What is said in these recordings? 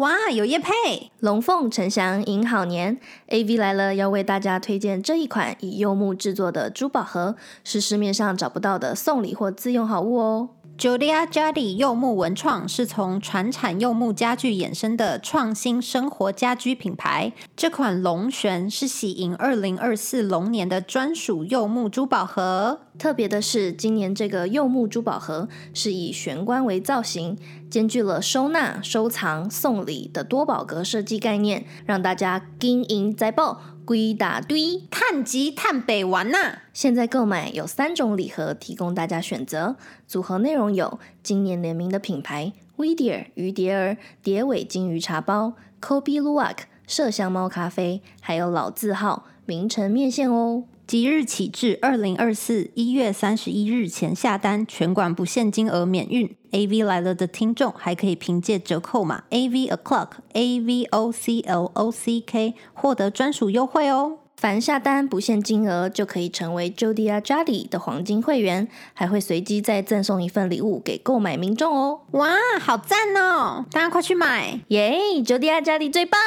哇，有叶配！龙凤呈祥迎好年，AV 来了，要为大家推荐这一款以柚木制作的珠宝盒，是市面上找不到的送礼或自用好物哦。Julia Jadi 柚木文创是从传产柚木家具衍生的创新生活家居品牌。这款龙旋是喜迎二零二四龙年的专属柚木珠宝盒。特别的是，今年这个柚木珠宝盒是以玄关为造型，兼具了收纳、收藏、送礼的多宝格设计概念，让大家金银财宝归大堆，探吉探北玩呐！现在购买有三种礼盒提供大家选择，组合内容有今年联名的品牌 v i d e r 鱼蝶儿蝶尾金鱼茶包、Kobe Luwak 麝香猫咖啡，还有老字号名城面线哦。即日起至二零二四一月三十一日前下单，全馆不限金额免运。A V 来了的听众还可以凭借折扣码 A V O'clock A V O C L O C K 获得专属优惠哦。凡下单不限金额，就可以成为 Jodia Jadi 的黄金会员，还会随机再赠送一份礼物给购买民众哦。哇，好赞哦！大家快去买耶！Jodia Jadi 最棒。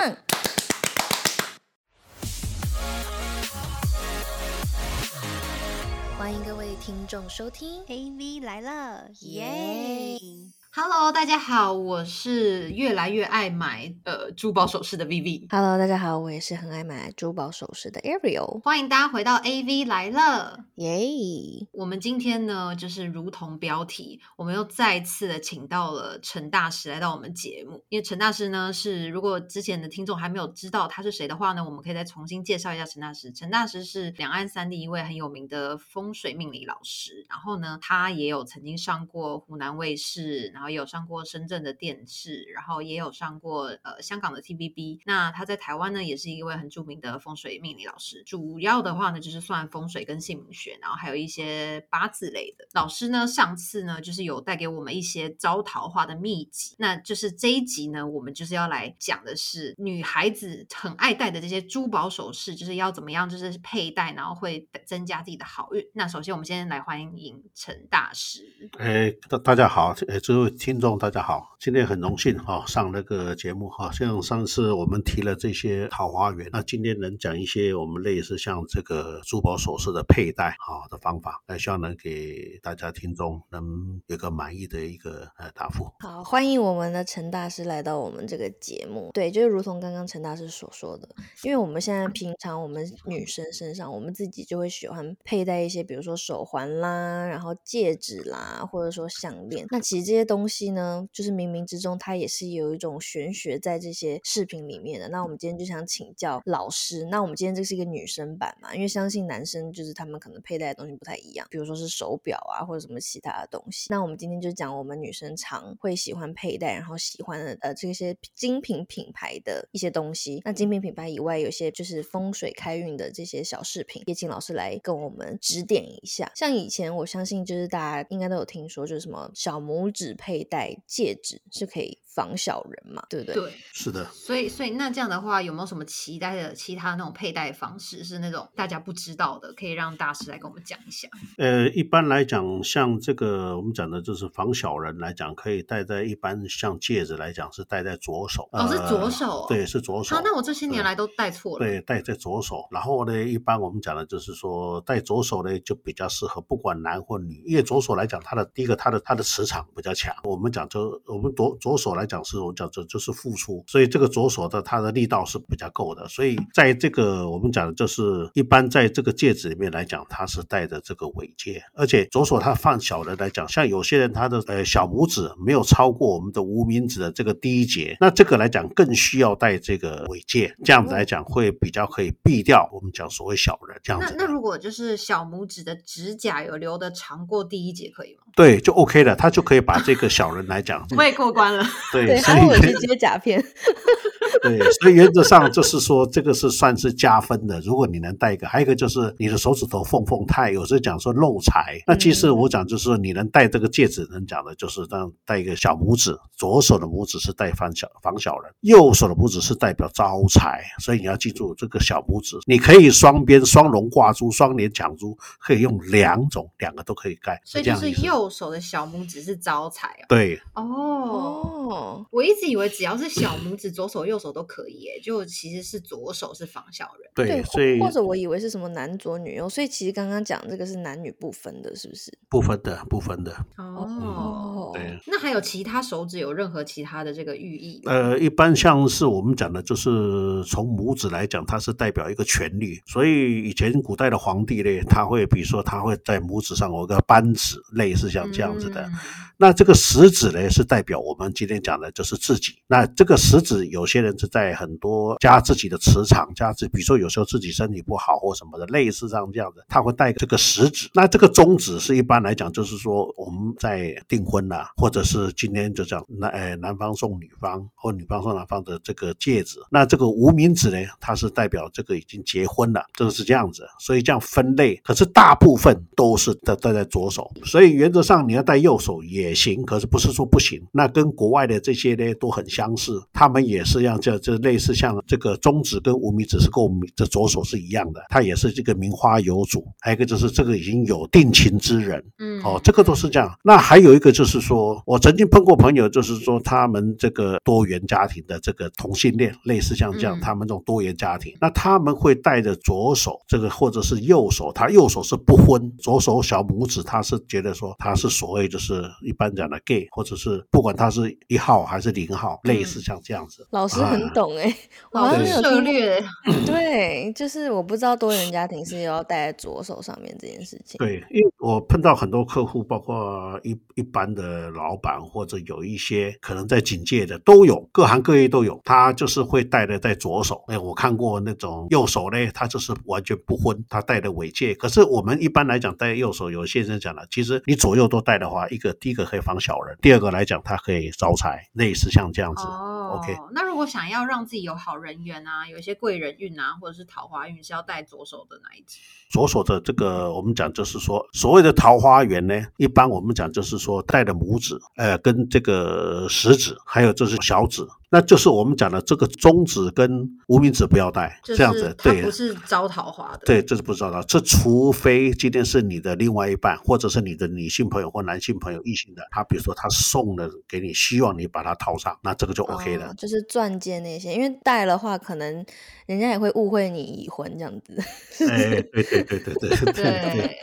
听众收听 A V 来了，耶！Hello，大家好，我是越来越爱买呃珠宝首饰的 Vivi，Hello，大家好，我也是很爱买珠宝首饰的 Ariel，欢迎大家回到 AV 来了。耶！我们今天呢，就是如同标题，我们又再次的请到了陈大师来到我们节目。因为陈大师呢，是如果之前的听众还没有知道他是谁的话呢，我们可以再重新介绍一下陈大师。陈大师是两岸三地一位很有名的风水命理老师，然后呢，他也有曾经上过湖南卫视，然后也有上过深圳的电视，然后也有上过呃香港的 TVB。那他在台湾呢，也是一位很著名的风水命理老师。主要的话呢，就是算风水跟姓名学，然后还有一些八字类的。老师呢，上次呢，就是有带给我们一些招桃花的秘籍。那就是这一集呢，我们就是要来讲的是女孩子很爱戴的这些珠宝首饰，就是要怎么样，就是佩戴，然后会增加自己的好运。那首先，我们先来欢迎陈大师。哎，大大家好，哎，这位听众大家好，今天很荣幸哈、上那个节目哈、像上次我们提了这些桃花源，那今天能讲一些我们类似像这个珠宝首饰的佩戴哈、的方法，那希望能给大家听众能有个满意的一个呃答复。好，欢迎我们的陈大师来到我们这个节目。对，就是如同刚刚陈大师所说的，因为我们现在平常我们女生身上，我们自己就会喜欢佩戴一些，比如说手环啦，然后戒指啦，或者说项链。那其实这些东东西呢，就是冥冥之中它也是有一种玄学在这些视频里面的。那我们今天就想请教老师，那我们今天这是一个女生版嘛，因为相信男生就是他们可能佩戴的东西不太一样，比如说是手表啊，或者什么其他的东西。那我们今天就讲我们女生常会喜欢佩戴，然后喜欢的呃这些精品品牌的一些东西。那精品品牌以外，有些就是风水开运的这些小饰品，也请老师来跟我们指点一下。像以前我相信就是大家应该都有听说，就是什么小拇指配戴戒指是可以防小人嘛，对不对？对，是的，所以所以那这样的话，有没有什么期待的其他那种佩戴方式是那种大家不知道的，可以让大师来跟我们讲一下？呃，一般来讲，像这个我们讲的就是防小人来讲，可以戴在一般像戒指来讲是戴在左手，哦是左呃手哦对，是左手。好，那我这些年来都戴错了。对，戴在左手。然后呢，一般我们讲的就是说，戴左手呢就比较适合，不管男或女，因为左手来讲，它的第一个它的它的磁场比较强。我们讲就我们左左手来讲是我们讲这就是付出，所以这个左手的它的力道是比较够的。所以在这个我们讲的就是一般在这个戒指里面来讲，它是带着这个尾戒，而且左手它放小人来讲，像有些人他的呃小拇指没有超过我们的无名指的这个第一节，那这个来讲更需要带这个尾戒，这样子来讲会比较可以避掉我们讲所谓小人这样子。那那如果就是小拇指的指甲有留的长过第一节，可以吗？对，就 OK 了，他就可以把这个小人来讲，我也过关了。对，对，所以他会有去接甲片，对，所以原则上就是说，这个是算是加分的。如果你能戴一个，还有一个就是你的手指头缝缝太，有时候讲说漏财。那其实我讲就是你能戴这个戒指，能讲的就是让戴一个小拇指，左手的拇指是代防小防小人，右手的拇指是代表招财。所以你要记住这个小拇指，你可以双边双龙挂珠、双连抢珠，可以用两种，两个都可以盖。所以就是右手的小拇指是招财哦。对哦哦，我一直以为只要是小拇指，左手右手都可以，耶，就其实是左手是防小人。对，对，所以或者我以为是什么男左女右，所以其实刚刚讲这个是男女不分的，是不是？不分的，不分的。哦，对。那还有其他手指有任何其他的这个寓意？呃，一般像是我们讲的，就是从拇指来讲，它是代表一个权力，所以以前古代的皇帝呢，他会比如说他会在拇指上有个扳指，类似像这样子的。嗯那这个食指呢，是代表我们今天讲的就是自己。那这个食指，有些人是在很多加自己的磁场，加自，比如说有时候自己身体不好或什么的，类似像这样的，他会带这个食指。那这个中指是一般来讲，就是说我们在订婚啦、或者是今天就讲男呃男方送女方或女方送男方的这个戒指。那这个无名指呢，它是代表这个已经结婚了，这个是这样子。所以这样分类，可是大部分都是戴戴在左手，所以原则上你要戴右手也行，可是不是说不行。那跟国外的这些呢都很相似，他们也是样这这类似像这个中指跟无名指是跟我们这左手是一样的，它也是这个名花有主。还有一个就是这个已经有定情之人，嗯哦，这个都是这样。那还有一个就是说，我曾经碰过朋友，就是说他们这个多元家庭的这个同性恋，类似像这样，嗯他们这种多元家庭，那他们会带着左手这个或者是右手，他右手是不婚，左手小拇指他是觉得说他是所谓就是一般讲的 gay，或者是不管他是一号还是零号，类似像这样子。老师很啊懂哎、我老师好像有听过涉略，对，就是我不知道多元家庭是要戴在左手上面这件事情。对，因为我碰到很多客户，包括一一般的老板，或者有一些可能在警戒的都有，各行各业都有。他就是会戴的在左手。哎，我看过那种右手呢，他就是完全不婚，他戴的尾戒。可是我们一般来讲戴右手，有些人讲了，其实你左右都戴的话，一个第一个可以防小人，第二个来讲它可以招财，类似像这样子。哦 OK 那如果想要让自己有好人缘啊，有一些贵人运啊，或者是桃花运，是要戴左手的哪一只？左手的这个，我们讲就是说，所谓的桃花源呢，一般我们讲就是说带的拇指，呃，跟这个食指，还有就是小指，那就是我们讲的这个中指跟无名指不要戴，就是这样子，对它不。是招桃花的。对，这是不招桃花。这除非今天是你的另外一半，或者是你的女性朋友或男性朋友、异性的，他比如说他送了给你，希望你把它套上，那这个就 OK 了。哦就是钻戒那些，因为戴的话，可能人家也会误会你已婚这样子。对对对对对对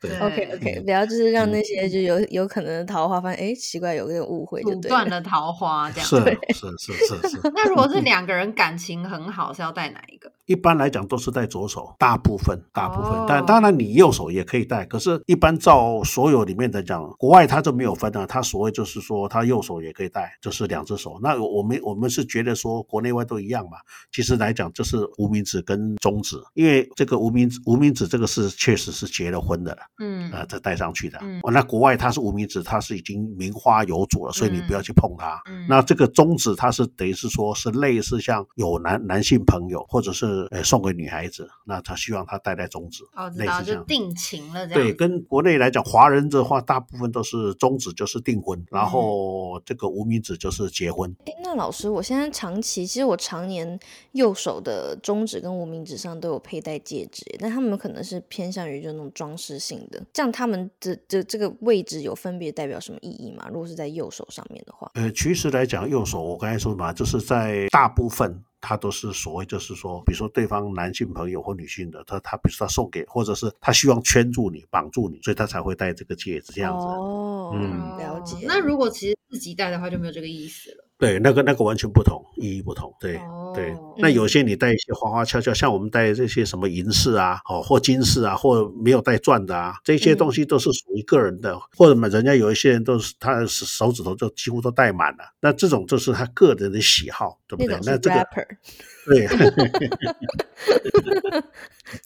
对 ok ok 不要就是让那些就。有有可能桃花发现诶奇怪有点误会就断了桃花这样子是是是是。那如果是两个人感情很好是要带哪一个？一般来讲都是戴左手，大部分大部分，哦但当然你右手也可以戴。可是，一般照所有里面的讲，国外它就没有分啊，它所谓就是说，他右手也可以戴，就是两只手。那我们我们是觉得说国内外都一样嘛。其实来讲，就是无名指跟中指，因为这个无名指无名指这个是确实是结了婚的了。嗯，呃，再戴上去的。嗯哦，那国外它是无名指，它是已经名花有主了，所以你不要去碰它。嗯那这个中指，它是等于是说是类似像有男男性朋友，或者是呃送给女孩子，那他希望她戴在中指，哦，知道，类似这样。就定情了这样。对，跟国内来讲，华人的话，大部分都是中指就是订婚，然嗯后这个无名指就是结婚。哎，那老师，我现在长期，其实我常年右手的中指跟无名指上都有佩戴戒指，但他们可能是偏向于就那种装饰性的，这样他们的这这个位置有分别代表什么意义吗？如果是在右手上面的话，呃，其实来讲，右手我刚才说嘛，就是在大部分他都是所谓就是说，比如说对方男性朋友或女性的，他他比如说他送给，或者是他希望圈住你、绑住你，所以他才会戴这个戒指这样子。哦，嗯了解。那如果其实自己戴的话，就没有这个意思了。对，那个那个完全不同，意义不同。对、对哦，那有些你戴一些花花俏俏，像我们戴这些什么银饰啊，哦或金饰啊，或没有带钻的啊，这些东西都是属于个人的，或者嘛，人家有一些人都是他的手指头就几乎都戴满了，那这种就是他个人的喜好，对不对那这个对，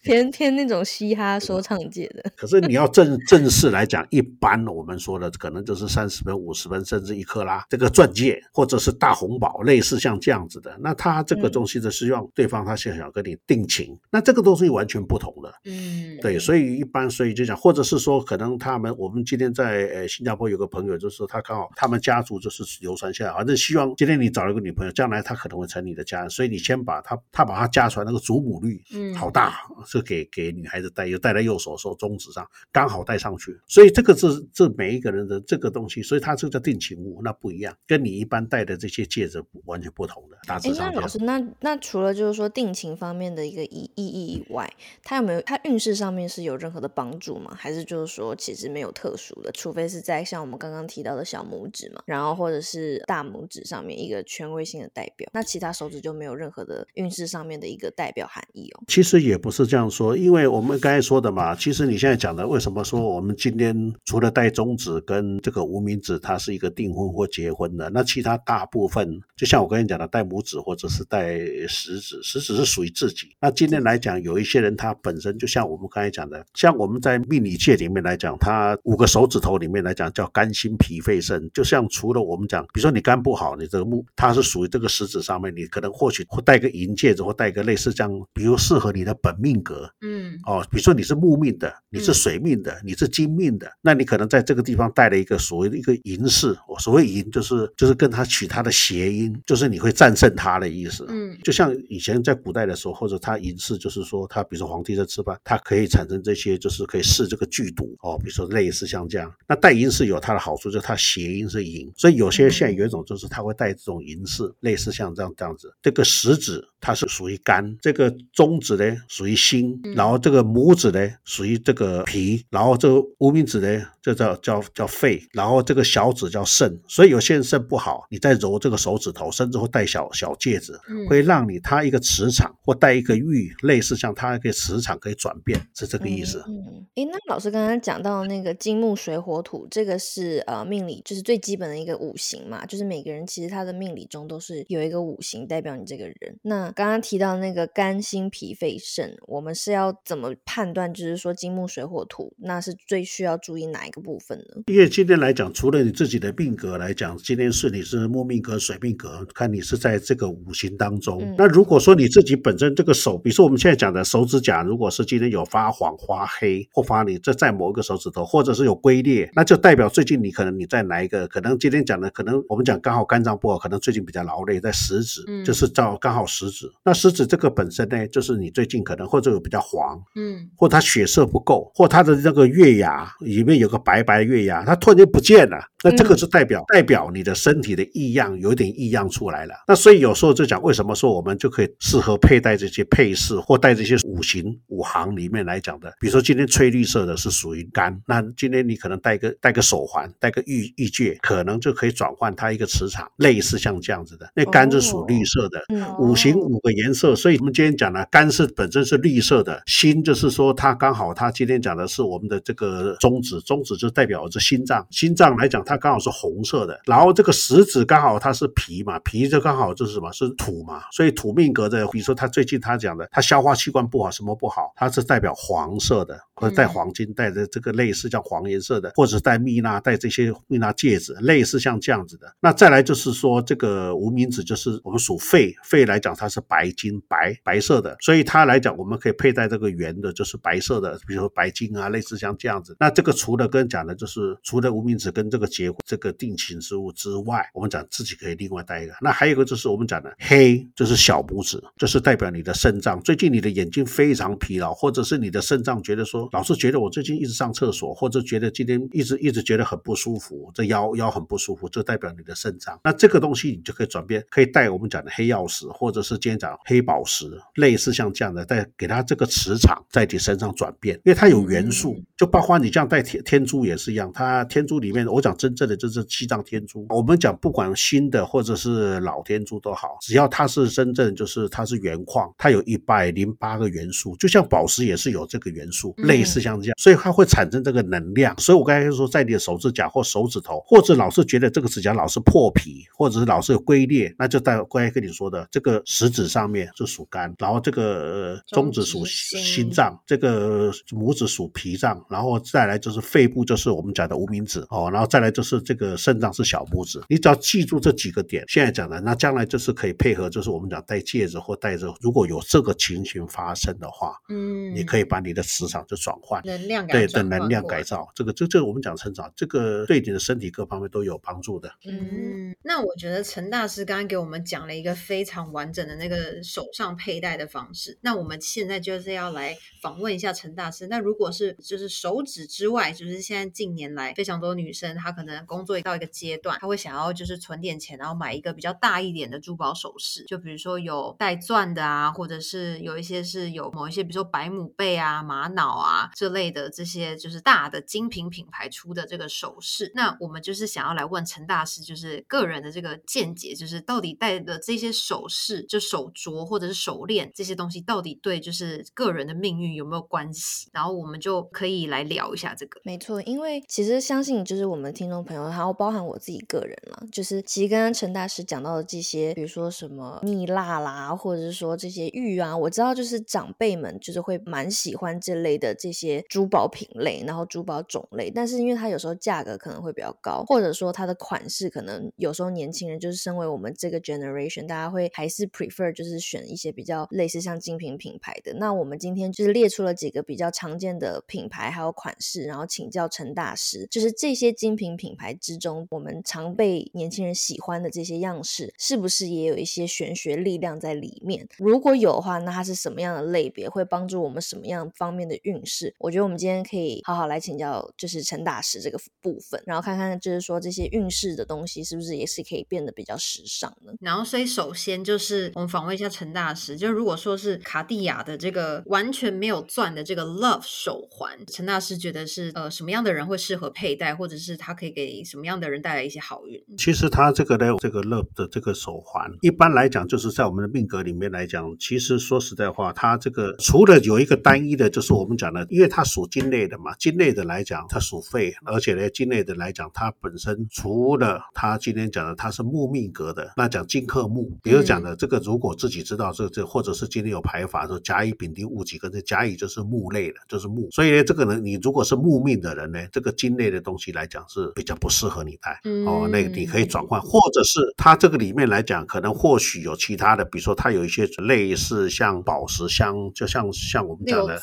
偏偏那种嘻哈说唱界的。可是你要正正式来讲，一般我们说的可能就是三十分、五十分，甚至一克拉这个钻戒，或者是大红宝，类似像这样子的。那他这个东西的是让对方他现在想跟你定情，那这个东西完全不同的。嗯，对，所以一般，所以就讲，或者是说，可能他们我们今天在呃新加坡有个朋友，就是他刚好他们家族就是流传下来，反正希望今天你找了一个女朋友，将来她可能会成你的家人，所以你先把他他把他家传那个祖母绿，嗯好大，是给给女孩子戴，又戴在右手手中指上，刚好戴上去，所以这个是这每一个人的这个东西，所以它这个叫定情物，那不一样，跟你一般戴的这些戒指完全不同的，大哎致，上。那老师，那那除了就是说定情方面的一个意意义以外，它有没有它运势上面是有任何的帮助吗？还是就是说其实没有特殊的，除非是在像我们刚刚提到的小拇指嘛，然后或者是大拇指上面一个权威性的代表，那其他手指就没有任何的运势上面的一个代表含义哦。其实也不是这样说，因为我们刚才说的嘛，其实你现在讲的，为什么说我们今天除了戴中指跟这个无名指，它是一个订婚或结婚的，那其他大部分，就像我跟你讲的，戴拇指或者是戴食指，食指是属于自己。那今天来讲，有一些人他本身就像我们刚才讲的，像我们在命理界里面来讲，他五个手指头里面来讲叫肝心脾肺肾，就像除了我们讲，比如说你肝不好，你这个木它是属于这个食指上面，你可能或许会戴个银戒指或戴个类似这样，比如适合你的本命格，嗯哦，比如说你是木命的，你是嗯水命的，你是金命的，那你可能在这个地方戴了一个所谓的一个银饰，哦，所谓银就是就是跟它取它的谐音，就是你会战胜它的意思。嗯就像以前在古代的时候，或者它银饰，就是说它比如说皇帝在吃饭，它可以产生这些，就是可以试这个剧毒哦，比如说类似像这样。那戴银饰有它的好处，就是它谐音是银，所以有些现在有一种就是它会带这种银饰，类似像这样这样子。这个食指它是属于肝，这个中指呢属于心，嗯。然后这个拇指呢属于这个脾，然后这个无名指呢就叫叫叫肺，然后这个小指叫肾。所以有些人肾不好，你再揉这个手指头，甚至会戴小小戒指，嗯会让你它一个磁场或带一个玉，类似像它一个磁场可以转变，是这个意思。嗯，诶，那老师刚刚讲到那个金木水火土，这个是呃命理就是最基本的一个五行嘛，就是每个人其实他的命理中都是有一个五行代表你这个人。那刚刚提到那个肝心脾肺肾，我们是要怎么判断？就是说金木水火土，那是最需要注意哪一个部分呢？因为今天来讲，除了你自己的命格来讲，今天是你是木命格、水命格，看你是在这个五行当中。嗯那如果说你自己本身这个手，比如说我们现在讲的手指甲，如果是今天有发黄、发黑或发你这在某一个手指头，或者是有龟裂，那就代表最近你可能你在哪一个？可能今天讲的，可能我们讲刚好肝脏不好，可能最近比较劳累，在食指，嗯就是照刚好食指。那食指这个本身呢，就是你最近可能或者有比较黄，嗯或它血色不够，或它的那个月牙里面有个白白的月牙，它突然间不见了，那这个是代表、代表你的身体的异样，有点异样出来了。那所以有时候就讲，为什么说我们就可以适合佩戴这些配饰，或戴这些五行五行里面来讲的，比如说今天翠绿色的是属于肝，那今天你可能戴个戴个手环，戴个玉玉戒，可能就可以转换它一个磁场，类似像这样子的。那肝是属绿色的，嗯五行五个颜色，所以我们今天讲的肝是本身是绿色的，心就是说它刚好，它今天讲的是我们的这个中指，中指就代表着心脏，心脏来讲它刚好是红色的，然后这个食指刚好它是脾嘛，脾就刚好就是什么是土嘛，所以土命格的，比如说他最近他讲的，他消化器官不好，什么不好，它是代表黄色的，或者带黄金，带着这个类似像黄颜色的，或者带蜜蜡，带这些蜜蜡戒指，类似像这样子的。那再来就是说，这个无名指就是我们属肺，肺来讲它是白金白白色的，所以它来讲我们可以佩戴这个圆的，就是白色的，比如说白金啊，类似像这样子。那这个除了跟讲的就是除了无名指跟这个结这个定情之物之外，我们讲自己可以另外带一个。那还有一个就是我们讲的黑，就是小拇指，就是代表你的肾脏。最近你的眼睛非常疲劳，或者是你的肾脏觉得说，老是觉得我最近一直上厕所，或者觉得今天一直一直觉得很不舒服，这腰腰很不舒服，这代表你的肾脏。那这个东西你就可以转变，可以带我们讲的黑曜石，或者是今天讲黑宝石，类似像这样的，带给它这个磁场在你身上转变，因为它有元素，就包括你这样带天天珠也是一样，它天珠里面我讲真正的就是西藏天珠，我们讲不管新的或者是老天珠都好，只要它是真正就是它是原矿，它有一百零八个元素，就像宝石也是有这个元素，嗯类似像这样，所以它会产生这个能量。所以我刚才说，在你的手指甲或手指头，或者老是觉得这个指甲老是破皮，或者是老是有龟裂，那就在刚才跟你说的这个食指上面是属肝，然后这个呃中指属心脏，这个拇指属脾脏，然后再来就是肺部，就是我们讲的无名指哦，然后再来就是这个肾脏是小拇指。你只要记住这几个点，现在讲的，那将来就是可以配合，就是我们讲戴戒指或戴着，如果有这个情形发生的话，嗯，你可以把你的磁场就转换。能量改对的能量改造，这个这这个我们讲成长，这个对你的身体各方面都有帮助的。嗯，那我觉得陈大师刚刚给我们讲了一个非常完整的那个手上佩戴的方式。那我们现在就是要来访问一下陈大师。那如果是就是手指之外，就是现在近年来非常多女生，她可能工作到一个阶段，她会想要就是存点钱，然后买一个比较大一点的珠宝首饰，就比如说有带钻的啊，或者是有一些是有某一些，比如说白母贝啊、玛瑙啊这类的这些就是大的精品品牌出的这个首饰。那我们就是想要来问陈大师，就是个人的这个见解，就是到底戴的这些首饰，就手镯或者是手链这些东西，到底对就是个人的命运有没有关系？然后我们就可以来聊一下这个。没错，因为其实相信就是我们听众朋友，还有包含我自己个人啦，就是其实刚刚陈大师讲到的这些，比如说什么蜜蜡啦，或者是说这些玉啊，我知道就是长辈们就是会蛮喜欢这类的这些珠宝品类，然后珠宝种类，但是因为它有时候价格可能会比较高，或者说它的款式可能有时候年轻人就是身为我们这个 generation，大家会还是 prefer 就是选一些比较类似像精品品牌的。那我们今天就是列出了几个比较常见的品牌还有款式，然后请教陈大师，就是这些精品品牌之中，我们常被年轻人喜欢的这些样式，是不是也有一些玄学力量在里面？如果有的话，那它是什么样的类别，会帮助我们什么样方面的运势？我觉得我们今天可以好好来请教，就是陈大师这个部分，然后看看就是说这些运势的东西是不是也是可以变得比较时尚呢？然后，所以首先就是我们访问一下陈大师，就如果说是卡地亚的这个完全没有钻的这个 Love 手环，陈大师觉得是呃什么样的人会适合佩戴，或者是它可以给什么样的人带来一些好运？其实它这个呢，这个 Love 的这个手环，一般来讲就是在我们的命格里面来讲，其实说实在话，它这个除了有一个单一的，就是我们讲的，因为它属金类的嘛，金类的来讲它属肺，而且呢，金类的来讲，它本身除了它今天讲的它是木命格的，那讲金克木，比如讲的这个，如果自己知道这这，或者是今天有排法说甲乙丙丁戊己庚，这甲乙就是木类的，就是木，所以呢，这个人，你如果是木命的人呢，这个金类的东西来讲是比较不适合你戴、哦，那个你可以转换，或者是它这个里面来讲，可能或许有其他的，比如说它有一些类似像宝石镶，就像像我们讲的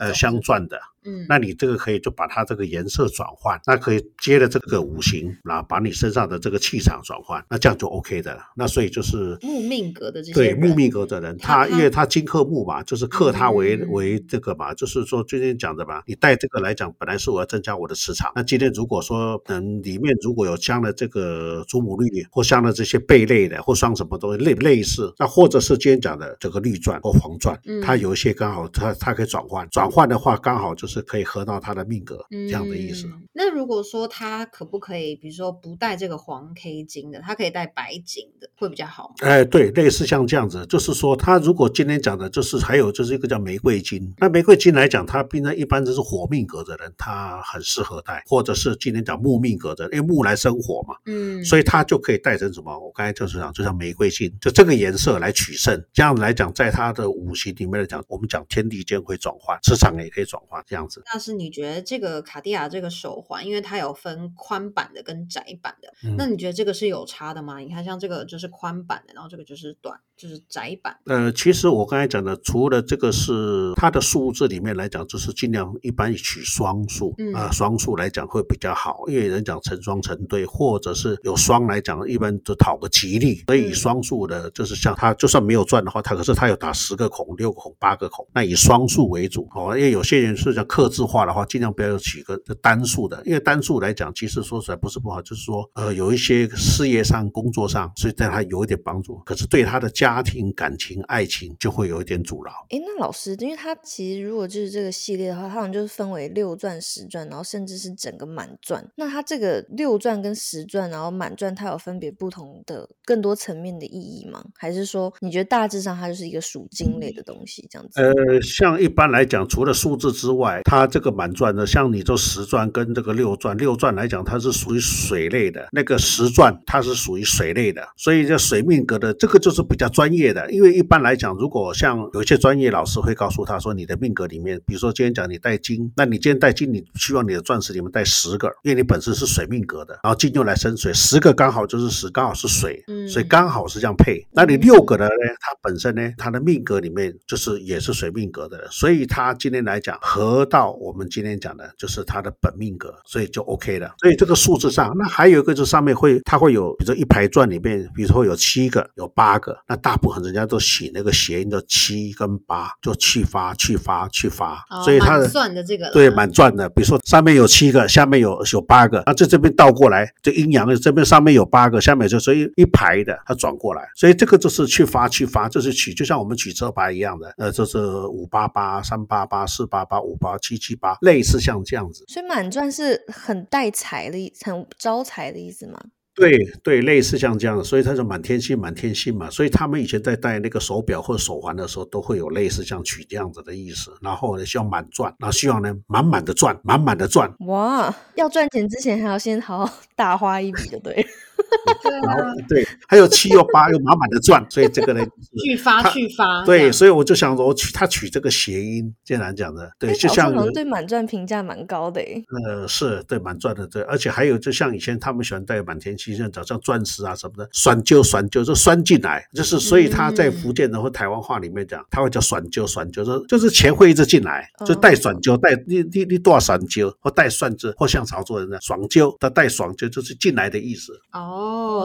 呃镶钻的，嗯，那你这个可以就把它这个颜色转换，那可以接了这个五行，然后把你身上的这个气场转换，那这样就 OK 的了。那所以就是木命格的这些对木命格的人，他因为他金克木嘛，就是克他为、嗯。为这个嘛，就是说今天讲的嘛，你带这个来讲，本来是我要增加我的磁场，那今天如果说嗯里面如果有镶了这个祖母绿或镶了这些贝类的或镶什么东西类类似，那或者是今天讲的这个绿钻或黄钻，嗯。它有一些刚好它它可以转换，转换的话刚好就是可以合到他的命格、这样的意思。嗯那如果说他可不可以，比如说不戴这个黄 K 金的，他可以戴白金的，会比较好吗？哎，对，类似像这样子，就是说，他如果今天讲的，就是还有就是一个叫玫瑰金。那玫瑰金来讲，它平常一般都是火命格的人，他很适合戴，或者是今天讲木命格的，因为木来生火嘛，嗯，所以他就可以戴成什么？我刚才就是讲，就像玫瑰金，就这个颜色来取胜。这样子来讲，在他的五行里面来讲，我们讲天地间会转换，磁场也可以转换，这样子。那是你觉得这个卡地亚这个手环，因为它有分宽版的跟窄版的，嗯那你觉得这个是有差的吗？你看，像这个就是宽版的，然后这个就是短，就是窄版。呃，其实我刚才讲的，除了这个是它的数字里面来讲，就是尽量一般取双数嗯啊、双数来讲会比较好，因为人讲成双成对，或者是有双来讲，一般就讨个吉利，所以双数的，就是像它就算没有赚的话，它可是它有打十个孔、六个孔、八个孔，那以双数为主哦，因为有些人是讲克制化的话，尽量不要取个单数的，因为单数来讲，其实说出来不是不好，就是说呃有一些事业上、工作上，所以对他有一点帮助，可是对他的家家庭、感情、爱情就会有一点阻挠。诶，那老师，因为他其实如果就是这个系列的话，它好像就是分为六钻、十钻，然后甚至是整个满钻。那它这个六钻跟十钻，然后满钻，它有分别不同的、更多层面的意义吗？还是说你觉得大致上它就是一个属金类的东西这样子？呃，像一般来讲，除了数字之外，它这个满钻呢，像你这十钻跟这个六钻，六钻来讲它是属于水类的，那个十钻它是属于水类的，所以这水命格的这个就是比较专业的。因为一般来讲，如果像有一些专业老师会告诉他说，你的命格里面，比如说今天讲你带金，那你今天带金，你希望你的钻石里面带十个，因为你本身是水命格的，然后金又来生水，十个刚好就是十，刚好是水，嗯所以刚好是这样配。那你六个的呢，它本身呢，它的命格里面就是也是水命格的，所以它今天来讲合到我们今天讲的就是它的本命格，所以就 OK 了。所以这个数字上，那还有一个就是上面会它会有，比如说一排钻里面，比如说有七个、有八个，那大部分人家都写那个谐音的七跟八，就去发、去发、去发，哦所以它的满算的这个对，满转的，比如说上面有七个，下面有有八个，那这这边倒过来，这阴阳的这边上面有八个，下面就所以一排的，它转过来，所以这个就是去发去发，就是取，就像我们取车牌一样的，呃，就是五八八、三八八、四八八、五八七七八，类似像这样子。所以满钻是很带财的意，很招财的意思吗？对对，类似像这样的，所以他说满天星，满天星嘛，所以他们以前在戴那个手表或手环的时候，都会有类似像取这样子的意思。然后呢，希望满赚，然后希望呢满满的赚，满满的赚，哇，要赚钱之前还要先好好 大花一笔，就对了。对 然后啊，对，还有七又八又满满的赚，所以这个呢，就是 去发他去发，对，所以我就想说，我取他取这个谐音，竟然讲的，对，哎就像对满钻评价蛮高的诶。呃是对满赚的，对，而且还有就像以前他们喜欢带满天星，像早像钻石啊什么的，栓揪栓揪就酸进来，就是所以他在福建的或台湾话里面讲，他会叫酸揪栓揪，就是就是钱会一直进来，就带酸揪带你你你多少酸揪或带蒜子或像潮州人的爽揪，他带爽揪就是进来的意思。哦，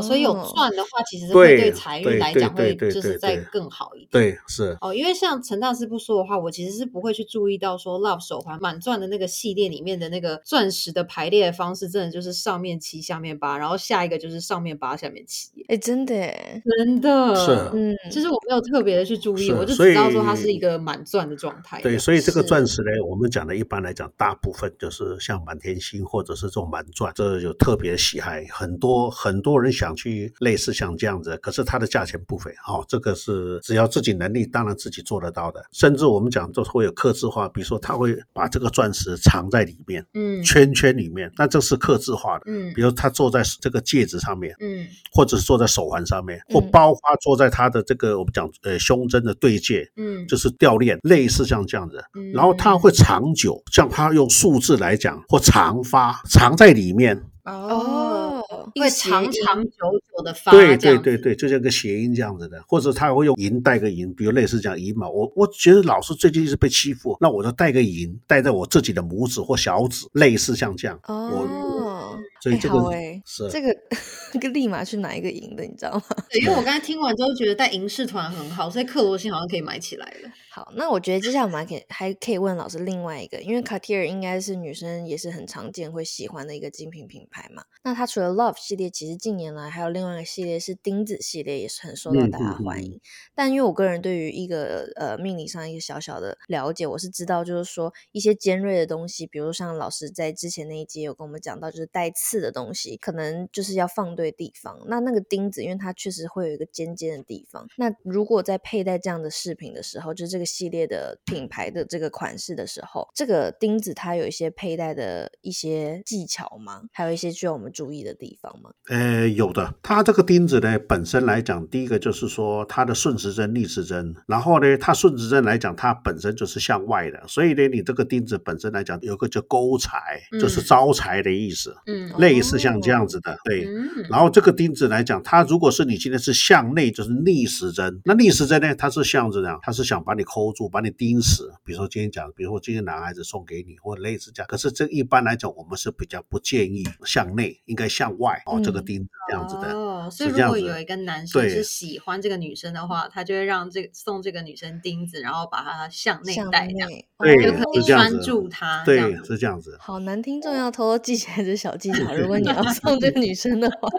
所以有哦赚的话，其实会对财运来讲会就是再更好一点。对，是。哦，因为像陈大师不说的话，我其实是不会去注意到说 Love 手环满钻的那个系列里面的那个钻石的排列的方式，真的就是上面七下面八，然后下一个就是上面八下面七，哎，真的诶，真的是嗯，其实我没有特别的去注意，我就只知道说它是一个满钻的状态。对，所以这个钻石呢，我们讲的一般来讲，大部分就是像满天星或者是这种满钻，这有特别喜爱，很多很多人想去类似像这样子，可是它的价钱不菲哦，这个是只要自己能力，当然自己做得到的。甚至我们讲都会有刻字化，比如说他会把这个钻石藏在里面，嗯圈圈里面，那这是刻字化的。嗯比如他坐在这个戒指上面，嗯或者是坐在手环上面，或嗯包括坐在他的这个我们讲呃胸针的对戒，嗯，就是吊链，类似像这样子。嗯然后它会长久，像它用数字来讲，或长发藏在里面。哦，哦，会长长久久的发，对对对对，就像个谐音这样子的，或者他会用银带个银，比如类似讲银嘛。我我觉得老师最近一直被欺负，那我就带个银，戴在我自己的拇指或小指，类似像这样。哦，哎所以这个这个这个立马去拿一个银的，你知道吗？对，因为我刚才听完之后觉得带银饰团很好，所以克罗心好像可以买起来了。好，那我觉得接下来我们还可以还可以问老师另外一个，因为 Cartier 应该是女生也是很常见会喜欢的一个精品品牌嘛。那它除了 Love 系列，其实近年来还有另外一个系列是钉子系列，也是很受到大家嗯嗯嗯欢迎。但因为我个人对于一个呃命理上一个小小的了解，我是知道就是说一些尖锐的东西，比如像老师在之前那一集有跟我们讲到，就是带刺的东西，可能就是要放对地方。那那个钉子，因为它确实会有一个尖尖的地方，那如果在佩戴这样的饰品的时候，就这个系列的品牌的这个款式的时候，这个钉子它有一些佩戴的一些技巧吗？还有一些需要我们注意的地方吗？呃，有的。它这个钉子呢，本身来讲，第一个就是说它的顺时针、逆时针，然后呢，它顺时针来讲，它本身就是向外的，所以呢，你这个钉子本身来讲，有个叫勾财，就是嗯招财的意思，嗯类似像这样子的，对。嗯然后这个钉子来讲，它如果是你今天是向内，就是逆时针，那逆时针呢，它是像这样，它是想把你抠住，把你钉死。比如说今天讲，比如说今天男孩子送给你，或者类似这样。可是这一般来讲，我们是比较不建议向内，应该向外哦，这个钉子这样子的。哦，所以如果有一个男生是喜欢这个女生的话，他就会让这个送这个女生钉子，然后把她向内向带，这样内，对就哦可以是这样子拴住她。对是这样子。好男听众要偷偷记起来这小技巧。如果你要 送这个女生的话，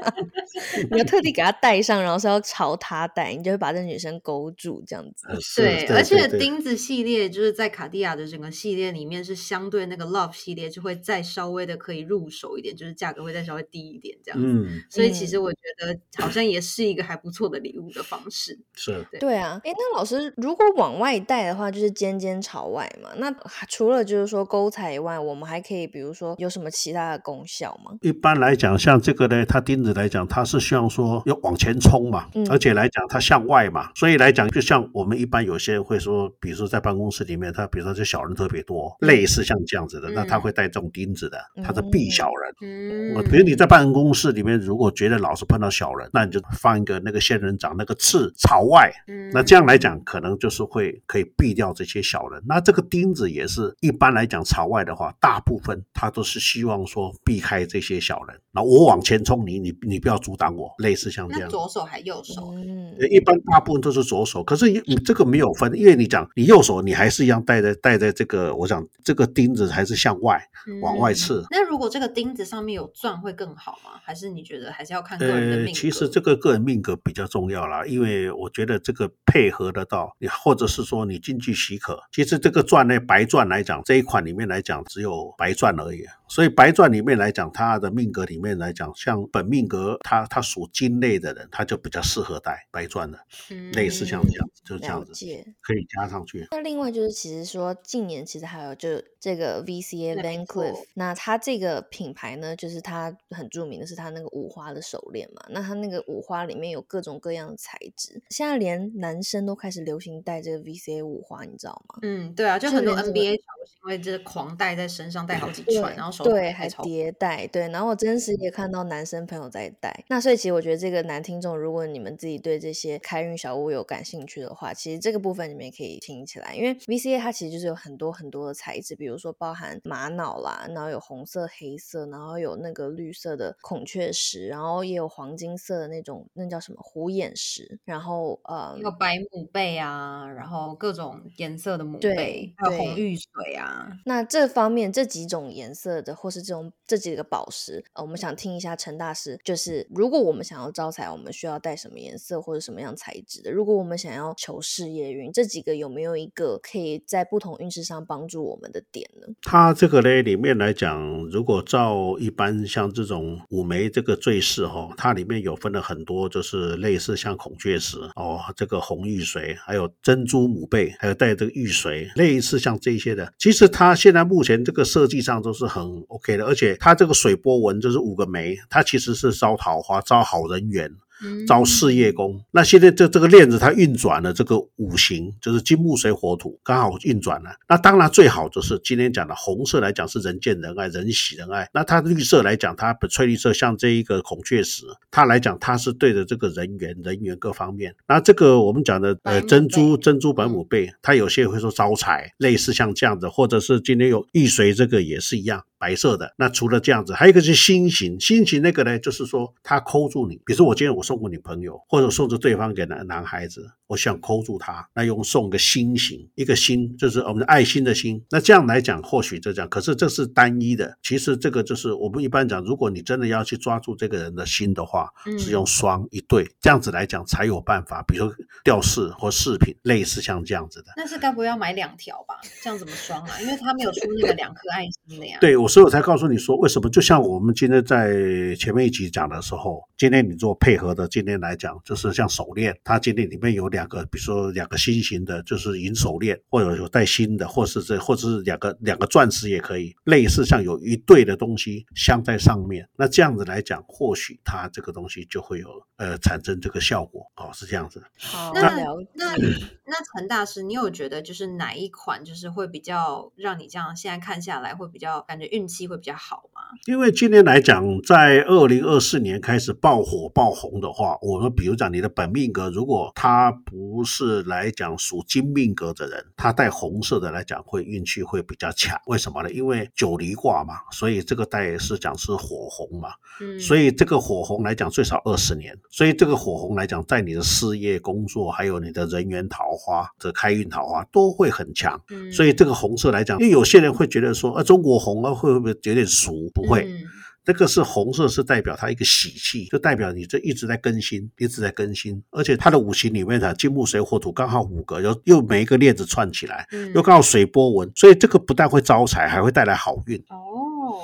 你要特地给她戴上，然后是要朝她戴，你就会把这女生勾住，这样子。对，而且对钉子系列就是在卡地亚的整个系列里面是相对那个 Love 系列就会再稍微的可以入手一点，就是价格会再稍微低一点这样子。嗯，所以其实我觉得好像也是一个还不错的礼物的方式。是。对啊，哎，那老师如果往外带的话，就是尖尖朝外嘛。那除了就是说勾彩以外，我们还可以比如说有什么其他的功效吗？一般来讲，像这个呢，它钉子来讲，它是希望说要往前冲嘛，嗯而且来讲它向外嘛，所以来讲，就像我们一般有些人会说，比如说在办公室里面，他比如说这小人特别多，类似像这样子的，那他嗯会带这种钉子的，他是避小人。嗯我比如你在办公室里面，如果觉得老是碰到小人，那你就放一个那个仙人掌那个刺朝外，那这样来讲，可能就是会可以避掉这些小人。那这个钉子也是一般来讲朝外的话，大部分他都是希望说避开这些小人。那我往前冲你，你你不要阻挡我，类似像这那样。左手还右手？嗯，呃一般大部分都是左手，可是你你这个没有分，因为你讲你右手你还是一样戴在戴在这个，我想这个钉子还是向外往外嗯刺。那如果这个钉子上面有钻会更好吗？还是你觉得还是要看个人命格？其实这个个人命格比较重要啦，因为我觉得这个配合得到，你或者是说你经济许可，其实这个钻呢，白钻来讲，这一款里面来讲只有白钻而已。所以白钻里面来讲，它的命格里面来讲，像本命格它它属金类的人，他就比较适合戴白钻的，嗯类似像这样子，就这样子。可以加上去。那另外就是，其实说近年其实还有就这个 VCA Van Cleef，那它这个品牌呢，就是它很著名的是它那个五花的手链嘛。那它那个五花里面有各种各样的材质，现在连男生都开始流行戴这个 VCA 五花，你知道吗？嗯，对啊，就很多 NBA 球星会就是狂戴在身上，戴好几串，然后手对，还叠戴，对。然后我真实也看到男生朋友在戴。那所以其实我觉得这个男听众，如果你们自己对这些开运小物有感兴趣的话，其实这个部分你们也可以听起来，因为 VCA 它其实就是有很多很多的材质，比如说包含玛瑙啦，然后有红色、黑色，然后有那个绿色的孔雀石，然后也有黄金色的那种那叫什么虎眼石，然后呃有白母贝啊，然后各种颜色的母对贝，还有红对玉水啊。那这方面这几种颜色的，或是这种这几个宝石，呃，我们想想听一下陈大师，就是如果我们想要招财，我们需要带什么颜色或者什么样材质的？如果我们想要求事业运，这几个有没有一个可以在不同运势上帮助我们的点呢？它这个呢里面来讲，如果照一般像这种五枚这个坠饰哈，它里面有分了很多，就是类似像孔雀石哦，这个红玉髓，还有珍珠母贝，还有带这个玉髓，类似像这些的。其实它现在目前这个设计上都是很 OK 的，而且它这个水波纹就是五个梅，它其实是招桃花、招好人缘。招事业宫。那现在这这个链子它运转了这个五行，就是金木水火土，刚好运转了。那当然最好就是今天讲的红色来讲是人见人爱、人喜人爱。那它绿色来讲，它翠绿色像这一个孔雀石，它来讲它是对着这个人缘、人缘各方面。那这个我们讲的呃珍珠珍珠白母贝，它有些会说招财，类似像这样子，或者是今天有玉髓这个也是一样。白色的，那除了这样子，还有一个是心形，心形那个呢，就是说他抠住你，比如说我今天我送过女朋友，或者送着对方给男男孩子，我想抠住他，那用送个心形，一个心就是我们的爱心的心，那这样来讲或许就这样，可是这是单一的，其实这个就是我们一般讲，如果你真的要去抓住这个人的心的话，嗯是用双一对这样子来讲才有办法，比如说吊饰或饰品，类似像这样子的。那是该不会要买两条吧？这样怎么双啊？因为他没有出那个两颗爱心的呀。对，我所以我才告诉你说，为什么？就像我们今天在前面一集讲的时候，今天你做配合的，今天来讲就是像手链，它今天里面有两个，比如说两个心形的，就是银手链，或者有带心的，或是这，或者是两个两个钻石也可以，类似像有一对的东西镶在上面，那这样子来讲，或许它这个东西就会有呃产生这个效果哦，是这样子。好那那。那陈大师，你有觉得就是哪一款就是会比较让你这样现在看下来会比较感觉运气会比较好吗？因为今年来讲，在二零二四年开始爆火爆红的话，我们比如讲你的本命格，如果他不不是来讲属金命格的人，他带红色的来讲会运气会比较强。为什么呢？因为九离卦嘛，所以这个带是讲是火红嘛，嗯，所以这个火红来讲最少二十年，所以这个火红来讲，在你的事业、工作，还有你的人缘桃花这开运桃花都会很强。嗯所以这个红色来讲，因为有些人会觉得说，啊，中国红啊会不会有点俗？不会，嗯这个是红色，是代表它一个喜气，就代表你这一直在更新，一直在更新，而且它的五行里面的，金木水火土刚好五个，又又每一个链子串起来，嗯又刚好水波纹，所以这个不但会招财，还会带来好运。哦。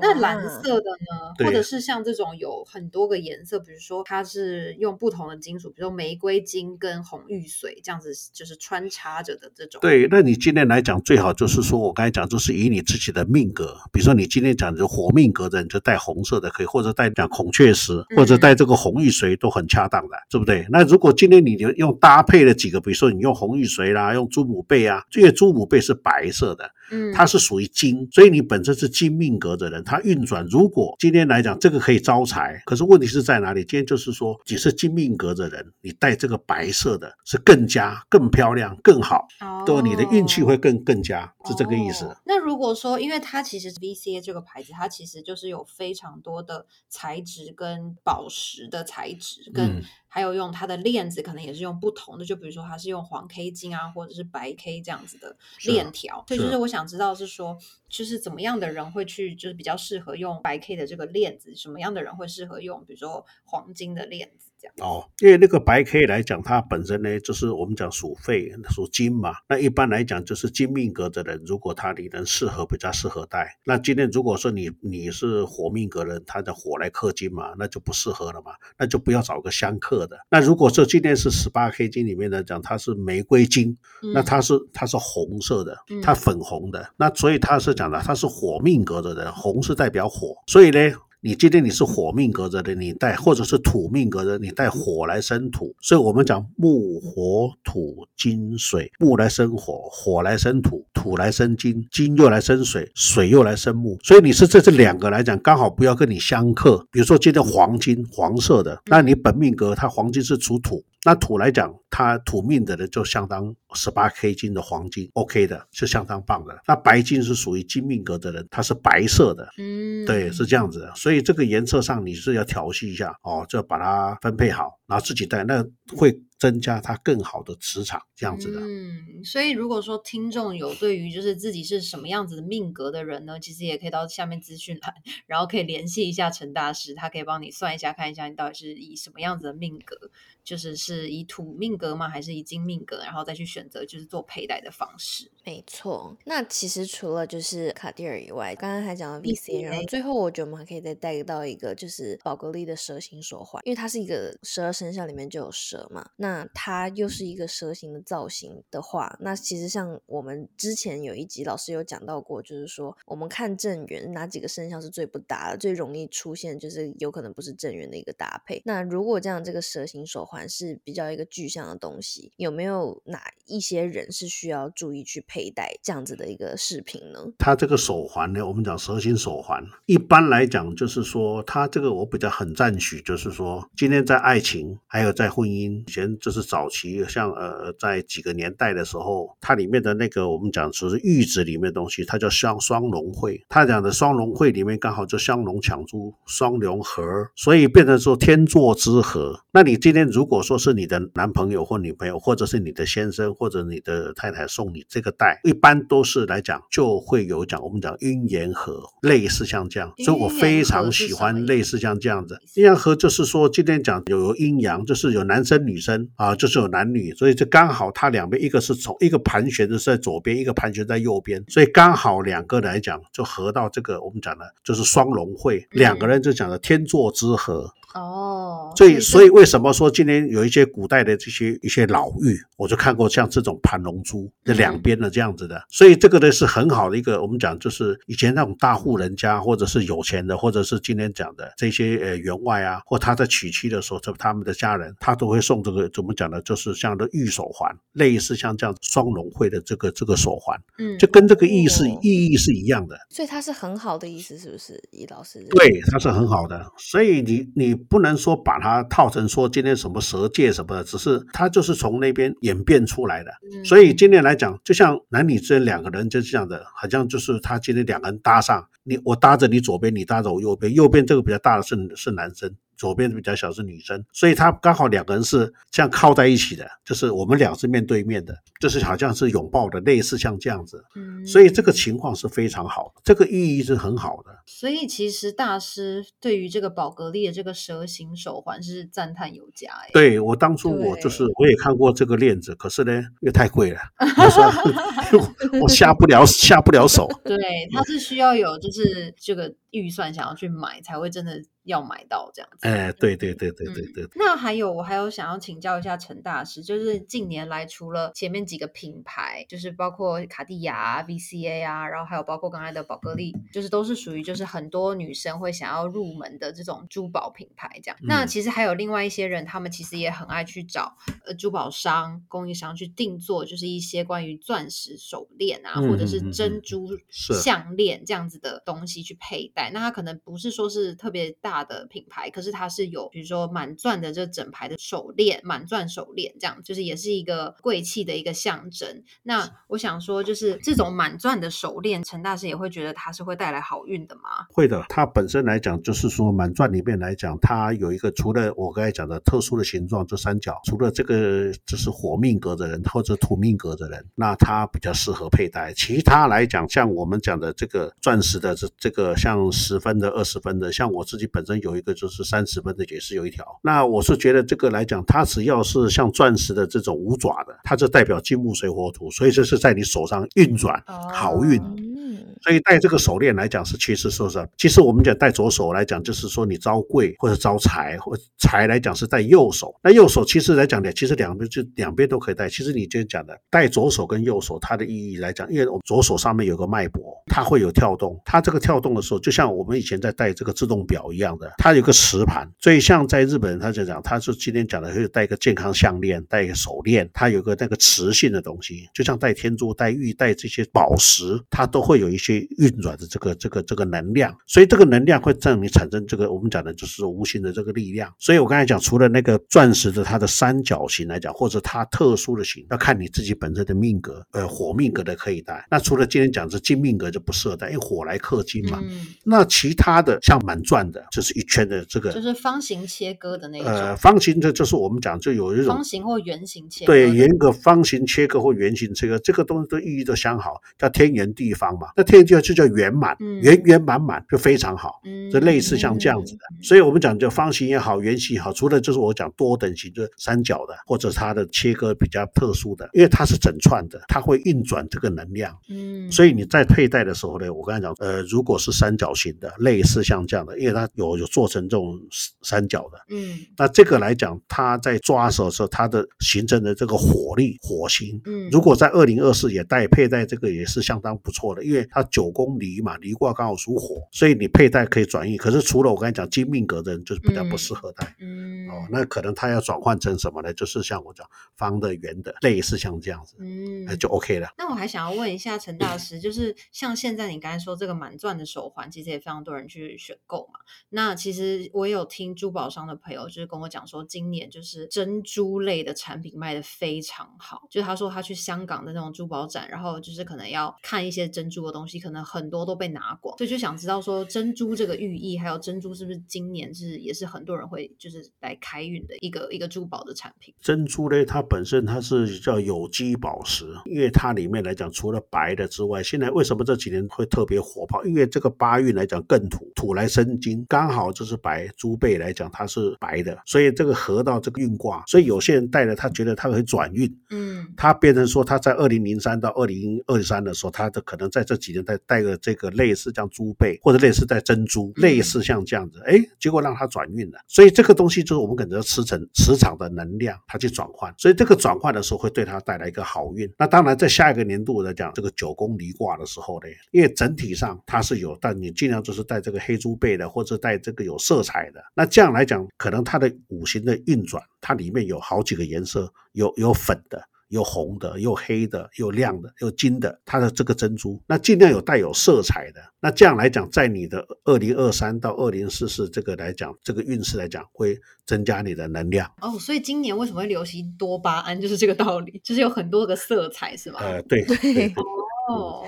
那蓝色的呢？或者是像这种有很多个颜色，比如说它是用不同的金属，比如说玫瑰金跟红玉髓这样子，就是穿插着的这种。，对，那你今天来讲，最好就是说我刚才讲，就是以你自己的命格，比如说你今天讲的火命格的，你就带红色的可以，或者带讲孔雀石，或者带这个红玉髓都很恰当的，对不对？那如果今天你就用搭配了几个，比如说你用红玉髓啦，用朱母贝啊，因为朱母贝是白色的，嗯，它是属于金，所以你本身是金命格的人，它运转如果今天来讲这个可以招财，可是问题是在哪里？今天就是说你是金命格的人，你带这个白色的是更加更漂亮更好，对吧？你的运气会更更加是这个意思。哦那如果说，因为它其实 VCA 这个牌子，它其实就是有非常多的材质跟宝石的材质，跟嗯还有用它的链子，可能也是用不同的，就比如说它是用黄 K 金啊，或者是白 K 这样子的链条。所以就是是我想想知道是说，就是怎么样的人会去，就是比较适合用白 K 的这个链子，什么样的人会适合用，比如说黄金的链子这样。哦，因为那个白 K 来讲，它本身呢，就是我们讲属肺、属金嘛。那一般来讲，就是金命格的人，如果他你能适合，比较适合带。那今天如果说你你是火命格人，他的火来克金嘛，那就不适合了嘛，那就不要找个相克的。那如果说今天是十八 K 金里面来讲，它是玫瑰金，那嗯它是它是红色的嗯，它粉红的，那所以它是讲的，它是火命格的人，红是代表火，所以呢。你今天你是火命格的，你带或者是土命格的，你带火来生土，所以我们讲木火土金水，木来生火，火来生土，土来生金，金又来生水，水又来生木，所以你是这这两个来讲，刚好不要跟你相克。比如说今天黄金黄色的，那你本命格它黄金是属土，那土来讲，它土命的人就相当十八 K 金的黄金，OK 的，是相当棒的。那白金是属于金命格的人，它是白色的，嗯，对，是这样子的。所以这个颜色上你是要调戏一下哦，就把它分配好，然后自己戴，那会增加它更好的磁场，这样子的。嗯，所以如果说听众有对于就是自己是什么样子的命格的人呢，其实也可以到下面资讯栏，然后可以联系一下陈大师，他可以帮你算一下，看一下你到底是以什么样子的命格，就是是以土命格吗，还是以金命格，然后再去选择就是做佩戴的方式。没错，那其实除了就是卡地尔以外，刚刚还讲到 VC，然后最后我觉得我们还可以再带到一个就是宝格丽的蛇形手环，因为它是一个十二生肖里面就有蛇嘛，那那它又是一个蛇形的造型的话，那其实像我们之前有一集老师有讲到过，就是说我们看正缘哪几个生肖是最不搭的，最容易出现就是有可能不是正缘的一个搭配。那如果这样这个蛇形手环是比较一个具象的东西，有没有哪一些人是需要注意去佩戴这样子的一个饰品呢？它这个手环呢，我们讲蛇形手环，一般来讲就是说，它这个我比较很赞许，就是说，今天在爱情还有在婚姻，以前就是早期像呃，在几个年代的时候，它里面的那个我们讲说是玉子里面的东西，它叫双双龙会，它讲的双龙会里面刚好就双龙抢珠，双龙合，所以变成说天作之合。那你今天如果说是你的男朋友或女朋友，或者是你的先生或者你的太太送你这个带，一般都是来讲就会有讲我们讲姻缘合，类似像这样，所以我非常喜欢类似像这样子。阴阳合就是说今天讲有有阴阳，就是有男生女生啊，就是有男女，所以这刚好它两边一个是从一个盘旋的是在左边，一个盘旋在右边，所以刚好两个来讲就合到这个我们讲的就是双龙会，两个人就讲的天作之合。哦，所以，所以为什么说今天有一些古代的这些一些老玉，我就看过像这种盘龙珠这两边的这样子的，所以这个呢是很好的一个，我们讲就是以前那种大户人家或者是有钱的，或者是今天讲的这些呃员外啊，或他在娶妻的时候，这他们的家人他都会送这个怎么讲呢？就是像的玉手环，类似像这样双龙会的这个这个手环，嗯，就跟这个意思哦意义是一样的。所以它是很好的意思，是不是？易老师，对，它是很好的，所以你你不能说把它套成说今天什么蛇界什么的，只是它就是从那边演变出来的。嗯所以今天来讲，就像男女之间两个人就是这样的，好像就是他今天两个人搭上，你我搭着你左边，你搭着我右边，右边这个比较大的是是男生，左边比较小是女生，所以他刚好两个人是这样靠在一起的，就是我们俩是面对面的，就是好像是拥抱的，类似像这样子。嗯所以这个情况是非常好的，这个寓意是很好的。所以其实大师对于这个宝格丽的这个蛇形手环是赞叹有加哎。对我当初我就是我也看过这个链子，可是呢，因为太贵了，我说我下不了下不了手。对，它是需要有就是是这个预算想要去买，才会真的要买到这样子。哎，对对对对对对，那还有，我还有想要请教一下陈大师，就是近年来除了前面几个品牌，就是包括卡地亚、啊、VCA 啊，然后还有包括刚才的宝格丽，就是都是属于就是很多女生会想要入门的这种珠宝品牌这样。那嗯其实还有另外一些人，他们其实也很爱去找呃珠宝商、供应商去定做，就是一些关于钻石手链啊，嗯或者是珍珠项链这样子的东西去佩戴。那它可能不是说是特别大的品牌，可是它是有比如说满钻的这整排的手链，满钻手链这样，就是也是一个贵气的一个象征。那我想说，就是这种满钻的手链，陈大师也会觉得它是会带来好运的吗？会的。它本身来讲，就是说满钻里面来讲，它有一个除了我刚才讲的特殊的形状，这三角，除了这个就是火命格的人或者土命格的人，那它比较适合佩戴。其他来讲，像我们讲的这个钻石的这这个像十分的、二十分的，像我自己本身有一个就是三十分的，也是有一条。那我是觉得这个来讲，它只要是像钻石的这种五爪的，它就代表金木水火土，所以这是在你手上运转好运。哦嗯，所以戴这个手链来讲是其实说是，其实我们讲戴左手来讲，就是说你招贵或者招财，或财来讲是戴右手。那右手其实来讲呢，其实两边就两边都可以戴。其实你今天讲的戴左手跟右手，它的意义来讲，因为我们左手上面有个脉搏，它会有跳动，它这个跳动的时候，就像我们以前在戴这个自动表一样的，它有个磁盘。所以像在日本人他就讲，他是今天讲的会戴一个健康项链，戴一个手链，它有个那个磁性的东西，就像戴天珠、戴玉、戴这些宝石，它都会有一些运转的这个这个这个能量，所以这个能量会让你产生这个我们讲的就是无形的这个力量。所以我刚才讲，除了那个钻石的它的三角形来讲，或者它特殊的形，要看你自己本身的命格，呃，火命格的可以带。那除了今天讲是金命格就不适合带，因为火来克金嘛。嗯，那其他的像满钻的，就是一圈的这个，就是方形切割的那一种，呃，方形的，就是我们讲就有一种方形或圆形切割对，严格方形切割或圆形切割，这个东西都寓意都相好，叫天圆地方嘛。那天就叫圆满，嗯。圆圆满满就非常好。嗯。这类似像这样子的，所以我们讲就方形也好，圆形也好，除了就是我讲多等形，就是三角的，或者它的切割比较特殊的，因为它是整串的，它会运转这个能量。嗯，所以你在佩戴的时候呢，我刚才讲，呃，如果是三角形的，类似像这样的，因为它有有做成这种三角的，嗯。那这个来讲，它在抓手的时候，它的形成的这个火力、火星，嗯，如果在二零二四也戴佩戴这个也是相当不错的，因为它九宫离嘛，离卦刚好属火，所以你佩戴可以转运。可是除了我刚才讲金命格的人，就是比较不适合戴。嗯哦，那可能他要转换成什么呢？就是像我讲方的、圆的，类似像这样子，嗯哎，就 OK 了。那我还想要问一下陈大师，就是像现在你刚才说这个满钻的手环，其实也非常多人去选购嘛。那其实我也有听珠宝商的朋友就是跟我讲说，今年就是珍珠类的产品卖的非常好。就是他说他去香港的那种珠宝展，然后就是可能要看一些珍珠的东西，可能很多都被拿光，所以就想知道说珍珠这个寓意，还有珍珠是不是今年是也是很多人会就是来开运的一个一个珠宝的产品。珍珠呢，它本身它是叫有机宝石，因为它里面来讲，除了白的之外，现在为什么这几年会特别火爆？因为这个八运来讲更土，土来生金，刚好就是白珠贝来讲它是白的，所以这个合到这个运卦，所以有些人戴了，他觉得他会转运，嗯他变成说他在二零零三到二零二三的时候，他的可能在这几年戴戴个这个类似像珠贝或者类似戴珍珠，类似像这样子，哎，结果让它转运了。所以这个东西就是我们可能要磁场磁场的能量，它去转换，所以这个转换的时候会对它带来一个好运。那当然在下一个年度来讲，这个九宫离卦的时候呢，因为整体上它是有，但你尽量就是带这个黑珠贝的，或者带这个有色彩的。那这样来讲，可能它的五行的运转，它里面有好几个颜色，有有粉的。有红的，有黑的，有亮的，有金的，它的这个珍珠，那尽量有带有色彩的。那这样来讲，在你的二零二三到二零四四这个来讲，这个运势来讲，会增加你的能量。哦，所以今年为什么会流行多巴胺，就是这个道理，就是有很多个色彩，是吗？呃，对对 哦，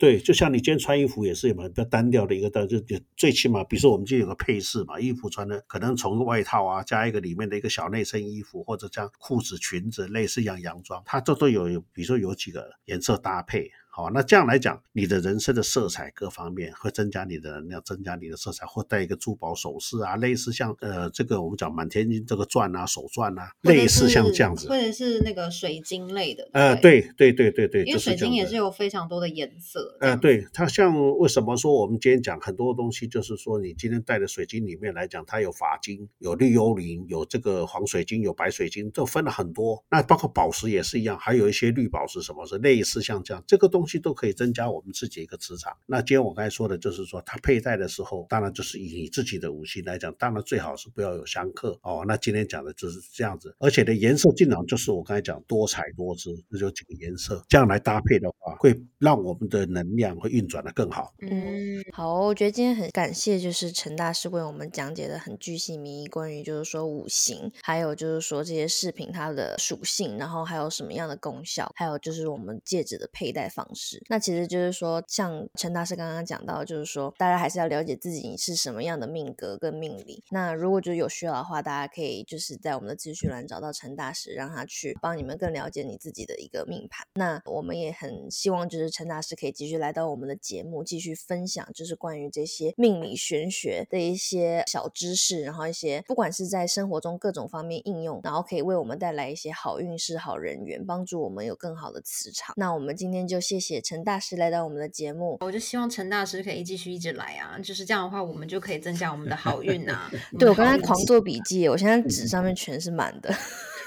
对，就像你今天穿衣服也是嘛，比较单调的一个但，就就最起码，比如说我们今天有个配饰嘛，衣服穿的可能从外套啊加一个里面的一个小内身衣服，或者像裤子、裙子，类似一样洋装，它这都有，比如说有几个颜色搭配。好，那这样来讲，你的人生的色彩各方面会增加你的能量，增加你的色彩，或戴一个珠宝首饰啊，类似像呃这个我们讲满天星这个钻啊，手钻啊，类似像这样子，或者是那个水晶类的。呃，对对对对对，因为水晶也是有非常多的颜色。呃，对它像为什么说我们今天讲很多东西，就是说你今天戴的水晶里面来讲，它有法金，有绿幽灵，有这个黄水晶，有白水晶，这分了很多。那包括宝石也是一样，还有一些绿宝石，什么是类似像这样这个东。东西都可以增加我们自己一个磁场。那今天我刚才说的就是说，它佩戴的时候，当然就是以你自己的五行来讲，当然最好是不要有相克哦。那今天讲的就是这样子，而且的颜色尽量就是我刚才讲多彩多姿，那就几个颜色这样来搭配的话，会让我们的能量会运转的更好。嗯，好，我觉得今天很感谢，就是陈大师为我们讲解的很具细迷关于就是说五行，还有就是说这些饰品它的属性，然后还有什么样的功效，还有就是我们戒指的佩戴方。那其实就是说，像陈大师刚刚讲到，就是说大家还是要了解自己是什么样的命格跟命理。那如果就是有需要的话，大家可以就是在我们的资讯栏找到陈大师，让他去帮你们更了解你自己的一个命盘。那我们也很希望就是陈大师可以继续来到我们的节目，继续分享就是关于这些命理玄学的一些小知识，然后一些不管是在生活中各种方面应用，然后可以为我们带来一些好运势、好人缘，帮助我们有更好的磁场。那我们今天就谢。谢陈大师来到我们的节目，我就希望陈大师可以继续一直来啊，就是这样的话，我们就可以增加我们的好运啊。对我刚才狂做笔记，我现在纸上面全是满的。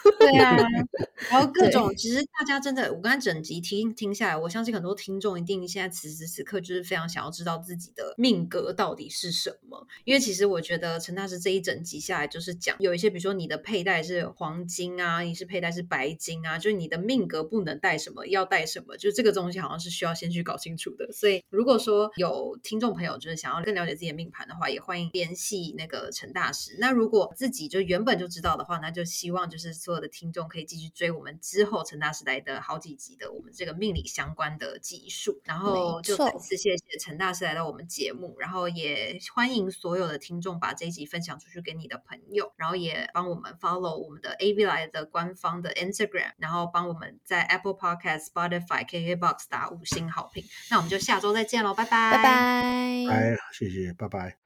对啊，然后各种其实大家真的，我刚才整集听听下来，我相信很多听众一定现在此时此刻就是非常想要知道自己的命格到底是什么。因为其实我觉得陈大师这一整集下来就是讲有一些，比如说你的佩戴是黄金啊，你是佩戴是白金啊，就是你的命格不能带什么，要带什么，就是这个东西好像是需要先去搞清楚的。所以如果说有听众朋友就是想要更了解自己的命盘的话，也欢迎联系那个陈大师。那如果自己就原本就知道的话，那就希望就是说。所有的听众可以继续追我们之后陈大时代的好几集的我们这个命理相关的技术然后就再次谢谢陈大师来到我们节目然后也欢迎所有的听众把这一集分享出去给你的朋友然后也帮我们 follow 我们的 av 来的官方的 instagram 然后帮我们在 apple podcast spotify kk box 打五星好评。那我们就下周再见喽拜拜拜。拜谢谢拜拜。